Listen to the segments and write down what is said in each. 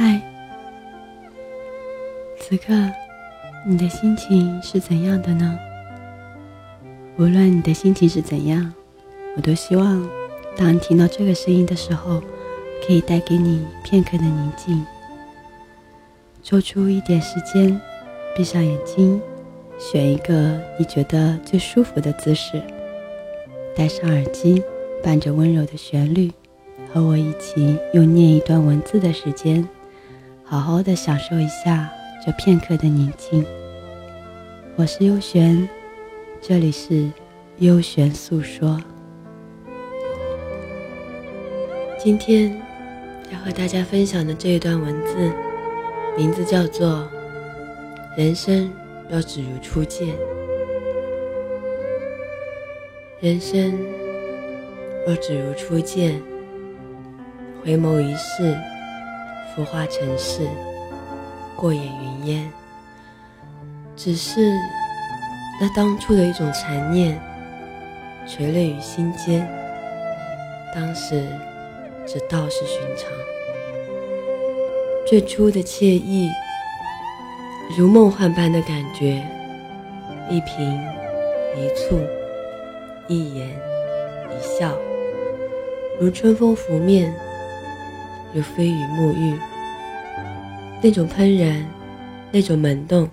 嗨，此刻你的心情是怎样的呢？无论你的心情是怎样，我都希望，当你听到这个声音的时候，可以带给你片刻的宁静。抽出一点时间，闭上眼睛，选一个你觉得最舒服的姿势，戴上耳机，伴着温柔的旋律，和我一起用念一段文字的时间。好好的享受一下这片刻的宁静。我是幽璇，这里是幽璇诉说。今天要和大家分享的这一段文字，名字叫做《人生若只如初见》。人生若只如初见，回眸一世。浮华尘世，过眼云烟。只是那当初的一种残念，垂泪于心间。当时只道是寻常，最初的惬意，如梦幻般的感觉，一颦一蹙，一言一笑，如春风拂面。如飞雨沐浴，那种喷然，那种萌动，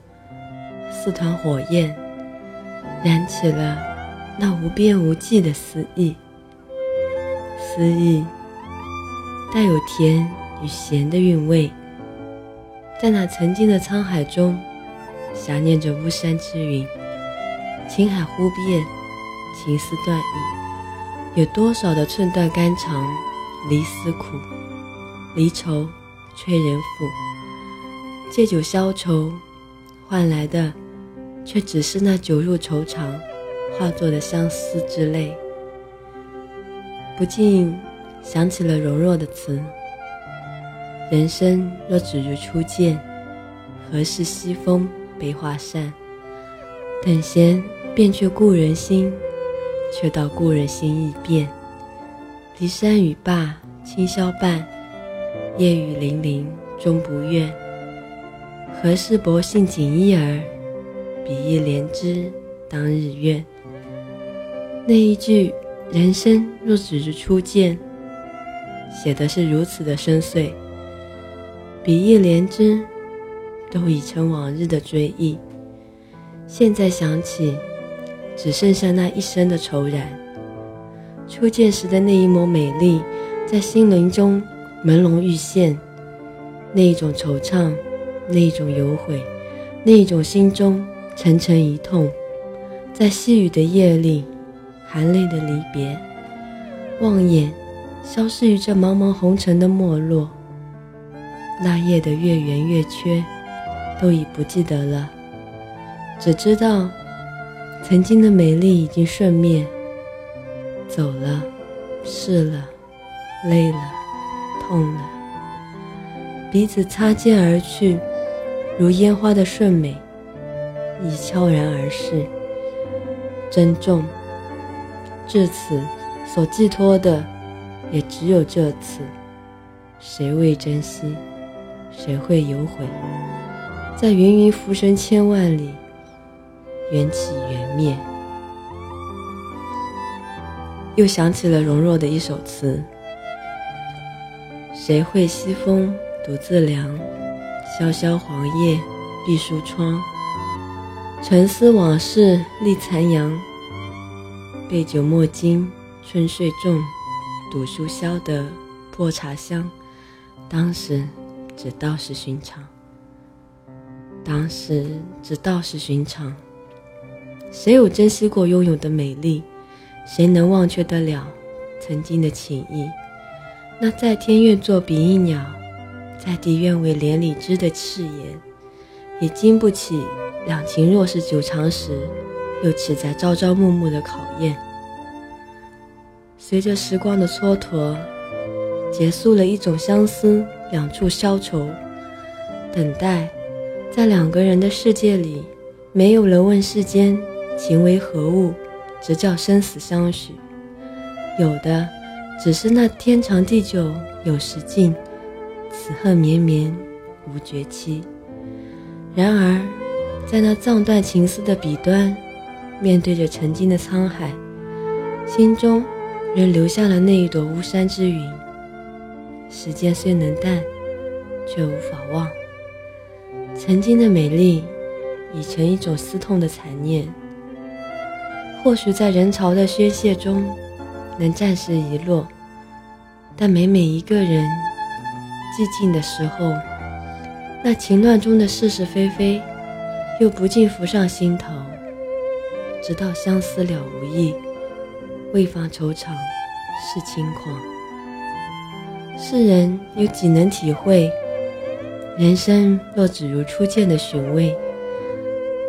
似团火焰，燃起了那无边无际的思意。思意带有甜与咸的韵味，在那曾经的沧海中，想念着巫山之云，青海忽变，情丝断意，有多少的寸断肝肠，离思苦。离愁催人妇，借酒消愁，换来的却只是那酒入愁肠化作的相思之泪。不禁想起了容若的词：“人生若只如初见，何事西风悲画扇？等闲变却故人心，却道故人心易变。骊山语罢，清宵半。”夜雨霖铃终不怨，何事薄幸锦衣儿？比翼连枝当日愿。那一句“人生若只如初见”，写的是如此的深邃。比翼连枝，都已成往日的追忆。现在想起，只剩下那一生的愁然。初见时的那一抹美丽，在心灵中。朦胧欲现，那一种惆怅，那一种有悔，那一种心中沉沉一痛，在细雨的夜里，含泪的离别，望眼消失于这茫茫红尘的没落。那夜的月圆月缺，都已不记得了，只知道曾经的美丽已经瞬灭，走了，是了，累了。痛了，彼此擦肩而去，如烟花的瞬美，已悄然而逝。珍重，至此所寄托的，也只有这次。谁未珍惜，谁会有悔？在芸芸浮生千万里，缘起缘灭。又想起了容若的一首词。谁会西风独自凉？萧萧黄叶闭疏窗。沉思往事立残阳。杯酒莫惊春睡重，赌书消得破茶香。当时只道是寻常。当时只道是寻常。谁有珍惜过拥有的美丽？谁能忘却得了曾经的情谊？那在天愿作比翼鸟，在地愿为连理枝的誓言，也经不起两情若是久长时，又岂在朝朝暮暮的考验。随着时光的蹉跎，结束了一种相思，两处消愁。等待，在两个人的世界里，没有人问世间情为何物，直叫生死相许。有的。只是那天长地久有时尽，此恨绵绵无绝期。然而，在那葬断情丝的彼端，面对着曾经的沧海，心中仍留下了那一朵巫山之云。时间虽能淡，却无法忘。曾经的美丽，已成一种思痛的残念。或许在人潮的宣泄中，能暂时遗落，但每每一个人寂静的时候，那情乱中的是是非非，又不禁浮上心头。直到相思了无益，未放惆怅是轻狂。世人又几能体会？人生若只如初见的寻味，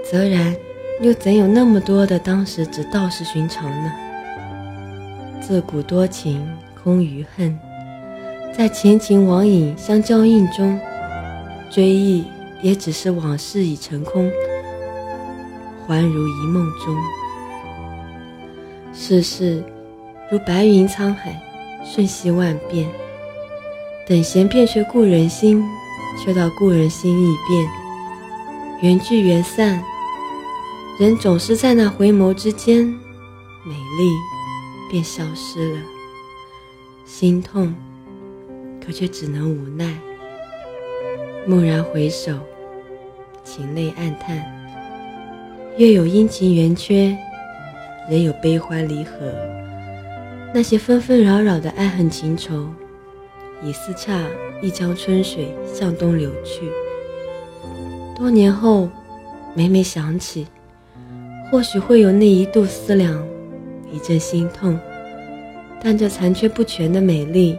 则然。又怎有那么多的当时只道是寻常呢？自古多情空余恨，在前情往影相交映中，追忆也只是往事已成空，还如一梦中。世事如白云沧海，瞬息万变。等闲变却故人心，却道故人心易变。缘聚缘散。人总是在那回眸之间，美丽便消失了。心痛，可却只能无奈。蓦然回首，情泪暗淡。月有阴晴圆缺，人有悲欢离合。那些纷纷扰扰的爱恨情仇，已似恰一江春水向东流去。多年后，每每想起。或许会有那一度思量，一阵心痛，但这残缺不全的美丽，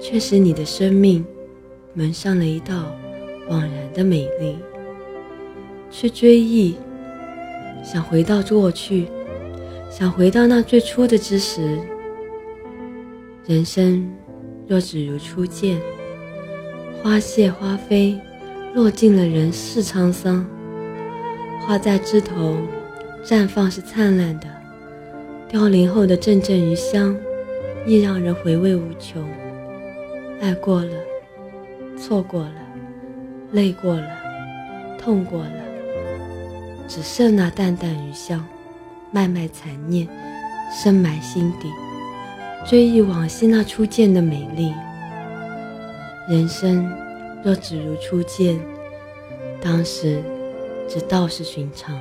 却使你的生命蒙上了一道惘然的美丽。去追忆，想回到过去，想回到那最初的之时。人生若只如初见，花谢花飞，落尽了人世沧桑。花在枝头。绽放是灿烂的，凋零后的阵阵余香，亦让人回味无穷。爱过了，错过了，累过了，痛过了，只剩那淡淡余香，脉脉残念，深埋心底。追忆往昔那初见的美丽，人生若只如初见，当时只道是寻常。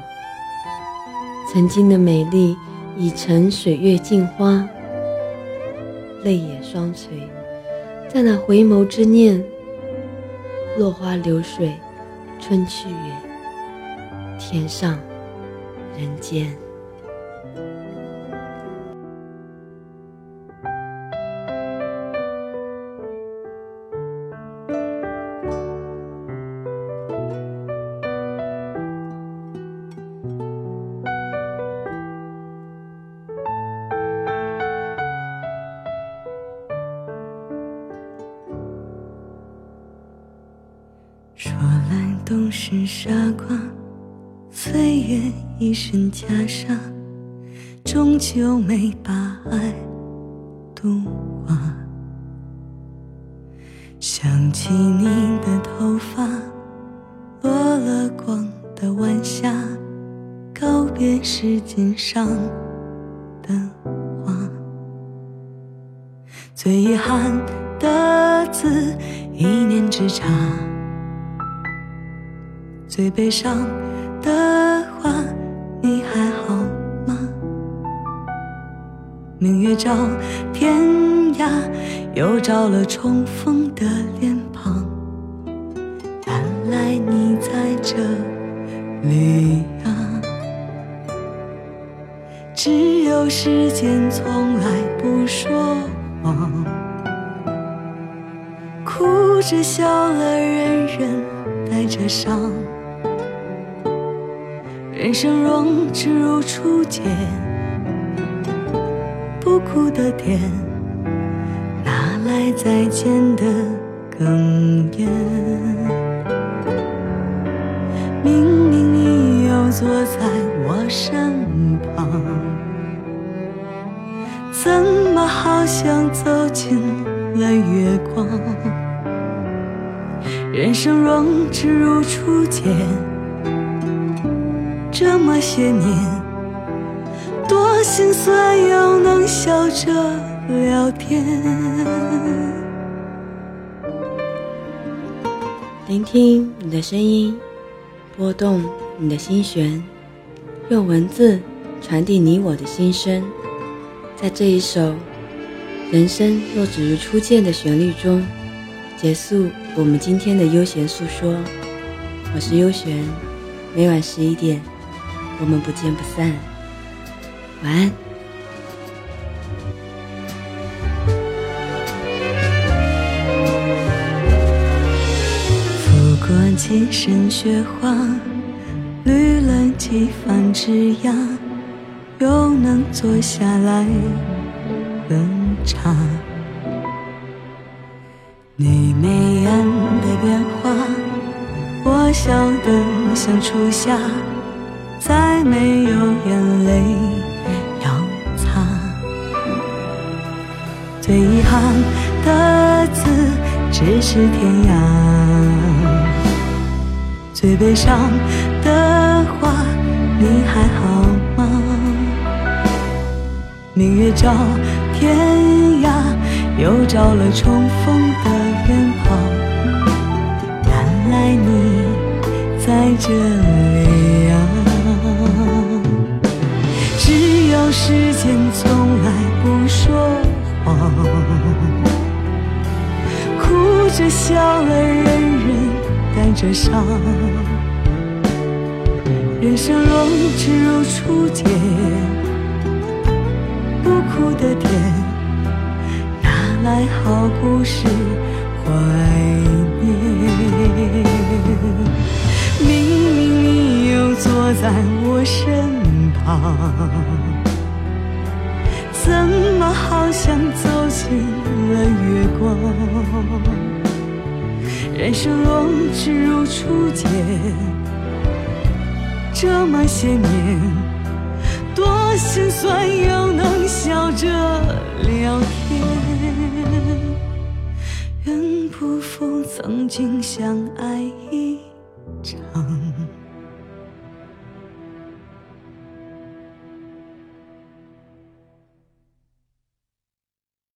曾经的美丽已成水月镜花，泪眼双垂，在那回眸之念，落花流水，春去远，天上人间。一身袈裟，终究没把爱渡化。想起你的头发，落了光的晚霞，告别时间上的花。最遗憾的字，一念之差。最悲伤明月照天涯，又照了重逢的脸庞。原来你在这里啊！只有时间从来不说谎，哭着笑了，人人带着伤。人生若只如初见，不哭的甜，哪来再见的哽咽？明明你又坐在我身旁，怎么好像走进了月光？人生若只如初见，这么些年，心酸又能笑着聊天。聆听你的声音，拨动你的心弦，用文字传递你我的心声，在这一首。人生若只如初见的旋律中，结束我们今天的悠闲诉说。我是悠璇，每晚十一点，我们不见不散。晚安。拂过几身雪花，绿了几番枝桠，又能坐下来。冷茶，你眉眼的变化，我笑得像初夏，再没有眼泪咫尺天涯，最悲伤的话，你还好吗？明月照。天涯又照了重逢的远方，原来你在这里笑了，人人带着伤。人生若只如初见。不苦的甜，哪来好故事怀念？明明你又坐在我身旁，怎么好像走进了月光？人生若只如初见，这么些年。多心酸，又能笑着聊天。愿不负曾经相爱一。